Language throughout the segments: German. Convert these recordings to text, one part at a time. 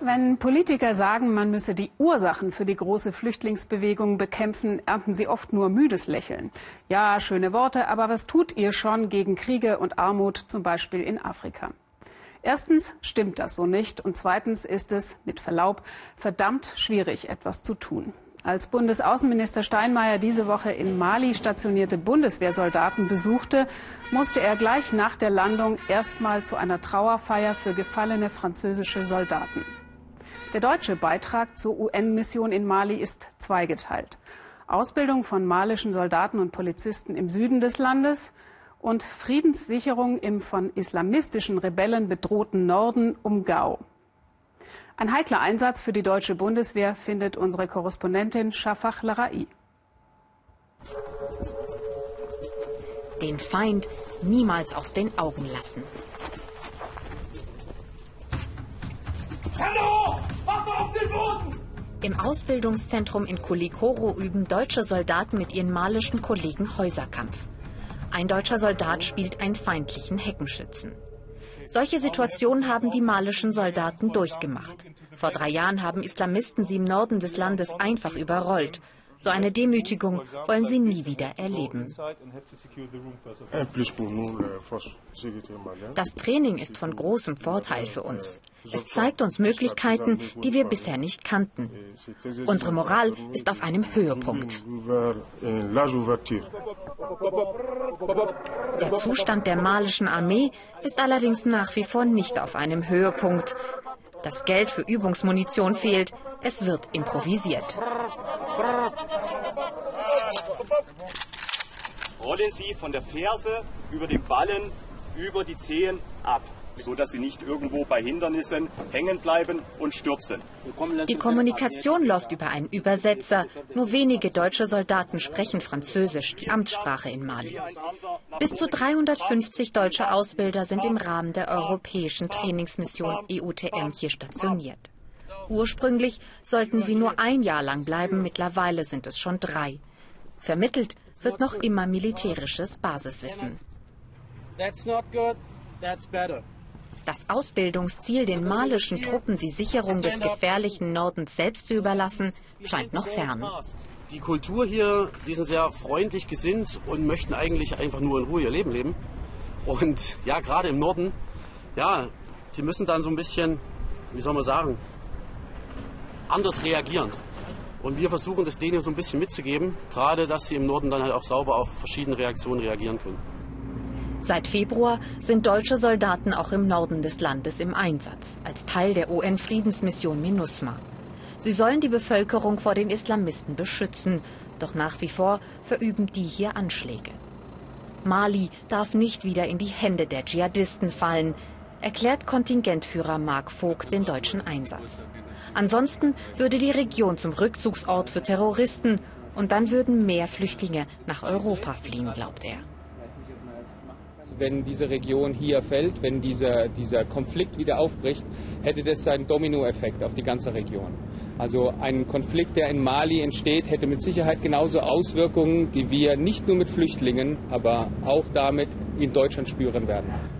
Wenn Politiker sagen, man müsse die Ursachen für die große Flüchtlingsbewegung bekämpfen, ernten sie oft nur müdes Lächeln. Ja, schöne Worte, aber was tut ihr schon gegen Kriege und Armut, zum Beispiel in Afrika? Erstens stimmt das so nicht und zweitens ist es, mit Verlaub, verdammt schwierig, etwas zu tun. Als Bundesaußenminister Steinmeier diese Woche in Mali stationierte Bundeswehrsoldaten besuchte, musste er gleich nach der Landung erstmal zu einer Trauerfeier für gefallene französische Soldaten. Der deutsche Beitrag zur UN-Mission in Mali ist zweigeteilt. Ausbildung von malischen Soldaten und Polizisten im Süden des Landes und Friedenssicherung im von islamistischen Rebellen bedrohten Norden um Gao. Ein heikler Einsatz für die deutsche Bundeswehr findet unsere Korrespondentin Shafak Larai. Den Feind niemals aus den Augen lassen. Hallo! Waffe auf den Boden! Im Ausbildungszentrum in Kulikoro üben deutsche Soldaten mit ihren malischen Kollegen Häuserkampf. Ein deutscher Soldat spielt einen feindlichen Heckenschützen. Solche Situationen haben die malischen Soldaten durchgemacht. Vor drei Jahren haben Islamisten sie im Norden des Landes einfach überrollt. So eine Demütigung wollen sie nie wieder erleben. Das Training ist von großem Vorteil für uns. Es zeigt uns Möglichkeiten, die wir bisher nicht kannten. Unsere Moral ist auf einem Höhepunkt. Der Zustand der malischen Armee ist allerdings nach wie vor nicht auf einem Höhepunkt. Das Geld für Übungsmunition fehlt. Es wird improvisiert. Rollen Sie von der Ferse über den Ballen über die Zehen ab so dass sie nicht irgendwo bei Hindernissen hängen bleiben und stürzen. Die Kommunikation läuft über einen Übersetzer. Nur wenige deutsche Soldaten sprechen Französisch, die Amtssprache in Mali. Bis zu 350 deutsche Ausbilder sind im Rahmen der europäischen Trainingsmission EUTM hier stationiert. Ursprünglich sollten sie nur ein Jahr lang bleiben, mittlerweile sind es schon drei. Vermittelt wird noch immer militärisches Basiswissen. Das Ausbildungsziel, den malischen Truppen die Sicherung des gefährlichen Nordens selbst zu überlassen, scheint noch fern. Die Kultur hier, die sind sehr freundlich gesinnt und möchten eigentlich einfach nur in Ruhe ihr Leben leben. Und ja, gerade im Norden, ja, die müssen dann so ein bisschen, wie soll man sagen, anders reagieren. Und wir versuchen das denen so ein bisschen mitzugeben, gerade dass sie im Norden dann halt auch sauber auf verschiedene Reaktionen reagieren können. Seit Februar sind deutsche Soldaten auch im Norden des Landes im Einsatz, als Teil der UN-Friedensmission MINUSMA. Sie sollen die Bevölkerung vor den Islamisten beschützen, doch nach wie vor verüben die hier Anschläge. Mali darf nicht wieder in die Hände der Dschihadisten fallen, erklärt Kontingentführer Mark Vogt den deutschen Einsatz. Ansonsten würde die Region zum Rückzugsort für Terroristen und dann würden mehr Flüchtlinge nach Europa fliehen, glaubt er wenn diese Region hier fällt, wenn dieser, dieser Konflikt wieder aufbricht, hätte das einen Dominoeffekt auf die ganze Region. Also ein Konflikt, der in Mali entsteht, hätte mit Sicherheit genauso Auswirkungen, die wir nicht nur mit Flüchtlingen, aber auch damit in Deutschland spüren werden.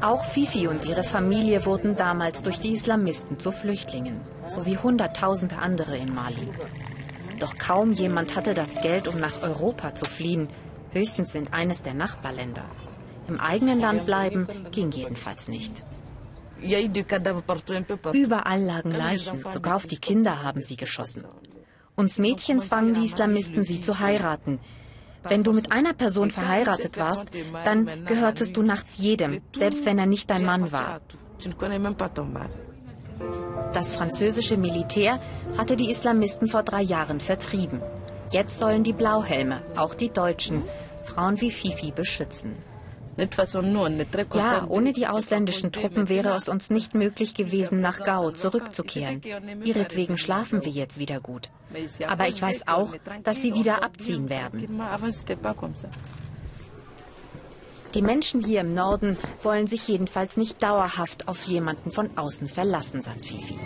Auch Fifi und ihre Familie wurden damals durch die Islamisten zu Flüchtlingen, sowie Hunderttausende andere in Mali. Doch kaum jemand hatte das Geld, um nach Europa zu fliehen höchstens in eines der Nachbarländer. Im eigenen Land bleiben ging jedenfalls nicht. Überall lagen Leichen, sogar auf die Kinder haben sie geschossen. Uns Mädchen zwangen die Islamisten, sie zu heiraten. Wenn du mit einer Person verheiratet warst, dann gehörtest du nachts jedem, selbst wenn er nicht dein Mann war. Das französische Militär hatte die Islamisten vor drei Jahren vertrieben. Jetzt sollen die Blauhelme, auch die Deutschen, Frauen wie Fifi beschützen. Ja, ohne die ausländischen Truppen wäre es uns nicht möglich gewesen, nach Gao zurückzukehren. Ihretwegen schlafen wir jetzt wieder gut. Aber ich weiß auch, dass sie wieder abziehen werden. Die Menschen hier im Norden wollen sich jedenfalls nicht dauerhaft auf jemanden von außen verlassen, sagt Fifi.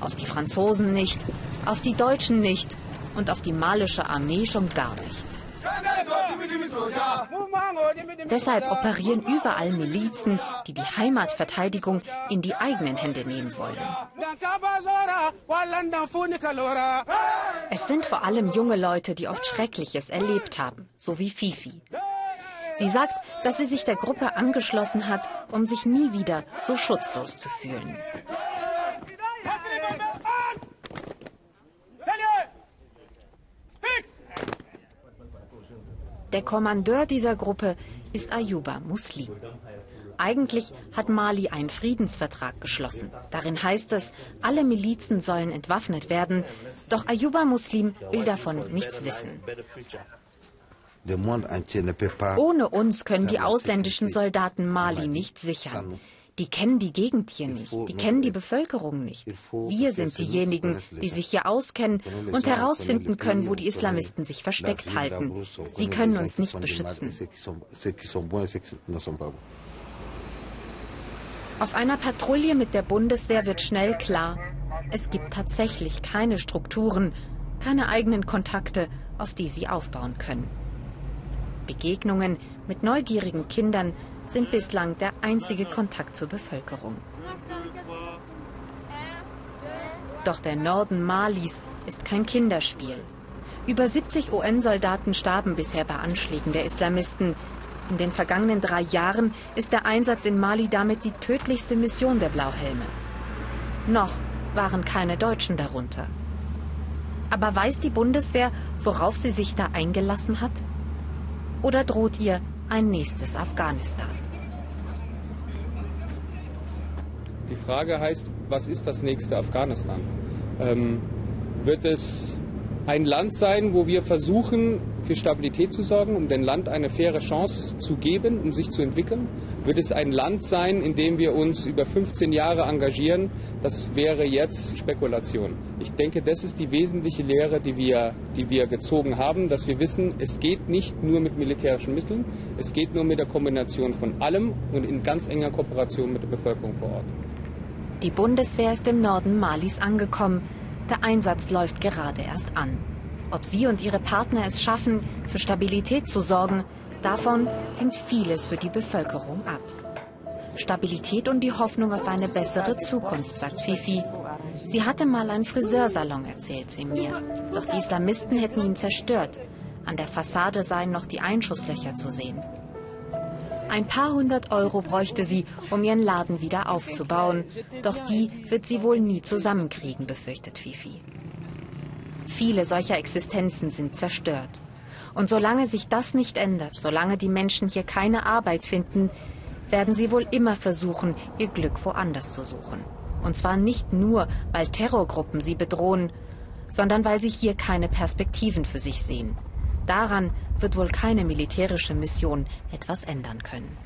Auf die Franzosen nicht, auf die Deutschen nicht und auf die malische Armee schon gar nicht. Deshalb operieren überall Milizen, die die Heimatverteidigung in die eigenen Hände nehmen wollen. Es sind vor allem junge Leute, die oft Schreckliches erlebt haben, so wie Fifi. Sie sagt, dass sie sich der Gruppe angeschlossen hat, um sich nie wieder so schutzlos zu fühlen. Der Kommandeur dieser Gruppe ist Ayuba Muslim. Eigentlich hat Mali einen Friedensvertrag geschlossen. Darin heißt es, alle Milizen sollen entwaffnet werden. Doch Ayuba Muslim will davon nichts wissen. Ohne uns können die ausländischen Soldaten Mali nicht sichern. Die kennen die Gegend hier nicht, die kennen die Bevölkerung nicht. Wir sind diejenigen, die sich hier auskennen und herausfinden können, wo die Islamisten sich versteckt halten. Sie können uns nicht beschützen. Auf einer Patrouille mit der Bundeswehr wird schnell klar, es gibt tatsächlich keine Strukturen, keine eigenen Kontakte, auf die sie aufbauen können. Begegnungen mit neugierigen Kindern sind bislang der einzige Kontakt zur Bevölkerung. Doch der Norden Malis ist kein Kinderspiel. Über 70 UN-Soldaten starben bisher bei Anschlägen der Islamisten. In den vergangenen drei Jahren ist der Einsatz in Mali damit die tödlichste Mission der Blauhelme. Noch waren keine Deutschen darunter. Aber weiß die Bundeswehr, worauf sie sich da eingelassen hat? Oder droht ihr ein nächstes Afghanistan. Die Frage heißt, was ist das nächste Afghanistan? Ähm, wird es ein Land sein, wo wir versuchen, für Stabilität zu sorgen, um dem Land eine faire Chance zu geben, um sich zu entwickeln? Wird es ein Land sein, in dem wir uns über 15 Jahre engagieren? Das wäre jetzt Spekulation. Ich denke, das ist die wesentliche Lehre, die wir, die wir gezogen haben, dass wir wissen, es geht nicht nur mit militärischen Mitteln, es geht nur mit der Kombination von allem und in ganz enger Kooperation mit der Bevölkerung vor Ort. Die Bundeswehr ist im Norden Malis angekommen. Der Einsatz läuft gerade erst an. Ob sie und ihre Partner es schaffen, für Stabilität zu sorgen, davon hängt vieles für die Bevölkerung ab. Stabilität und die Hoffnung auf eine bessere Zukunft, sagt Fifi. Sie hatte mal einen Friseursalon, erzählt sie mir. Doch die Islamisten hätten ihn zerstört. An der Fassade seien noch die Einschusslöcher zu sehen. Ein paar hundert Euro bräuchte sie, um ihren Laden wieder aufzubauen. Doch die wird sie wohl nie zusammenkriegen, befürchtet Fifi. Viele solcher Existenzen sind zerstört. Und solange sich das nicht ändert, solange die Menschen hier keine Arbeit finden, werden sie wohl immer versuchen, ihr Glück woanders zu suchen. Und zwar nicht nur, weil Terrorgruppen sie bedrohen, sondern weil sie hier keine Perspektiven für sich sehen. Daran wird wohl keine militärische Mission etwas ändern können.